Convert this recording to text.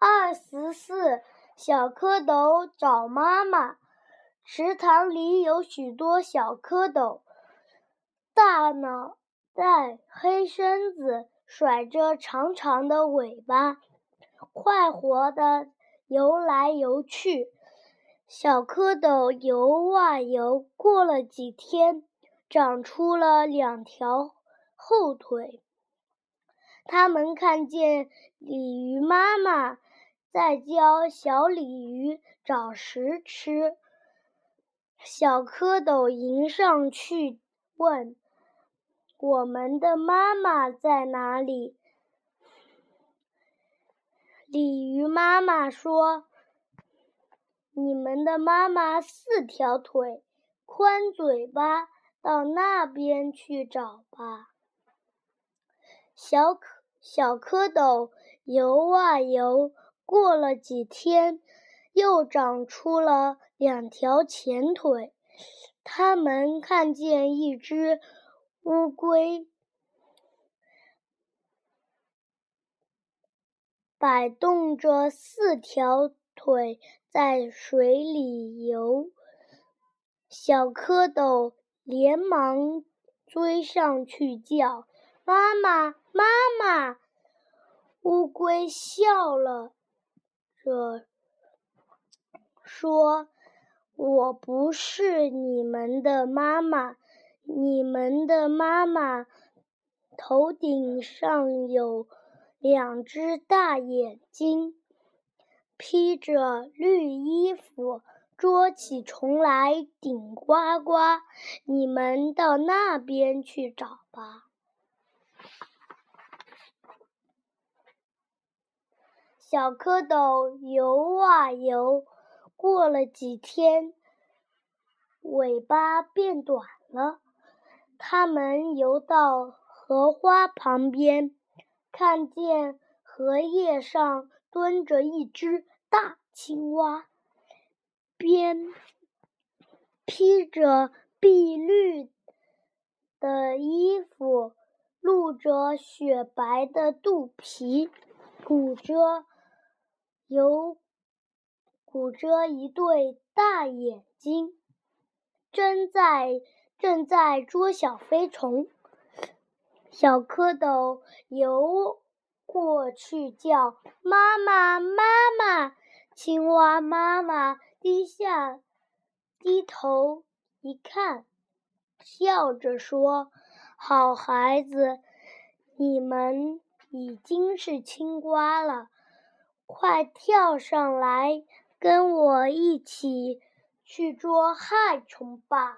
二十四，小蝌蚪找妈妈。池塘里有许多小蝌蚪，大脑袋、黑身子，甩着长长的尾巴，快活地游来游去。小蝌蚪游啊游，过了几天，长出了两条后腿。他们看见鲤鱼妈妈。在教小鲤鱼找食吃，小蝌蚪迎上去问：“我们的妈妈在哪里？”鲤鱼妈妈说：“你们的妈妈四条腿，宽嘴巴，到那边去找吧。”小蝌小蝌蚪游啊游。过了几天，又长出了两条前腿。他们看见一只乌龟摆动着四条腿在水里游，小蝌蚪连忙追上去叫：“妈妈，妈妈！”乌龟笑了。着说：“我不是你们的妈妈，你们的妈妈头顶上有两只大眼睛，披着绿衣服，捉起虫来顶呱呱。你们到那边去找吧。”小蝌蚪游啊游，过了几天，尾巴变短了。它们游到荷花旁边，看见荷叶上蹲着一只大青蛙，边披着碧绿的衣服，露着雪白的肚皮，鼓着。有鼓着一对大眼睛，正在正在捉小飞虫。小蝌蚪游过去叫：“妈妈，妈妈！”青蛙妈妈低下低头一看，笑着说：“好孩子，你们已经是青蛙了。”快跳上来，跟我一起去捉害虫吧！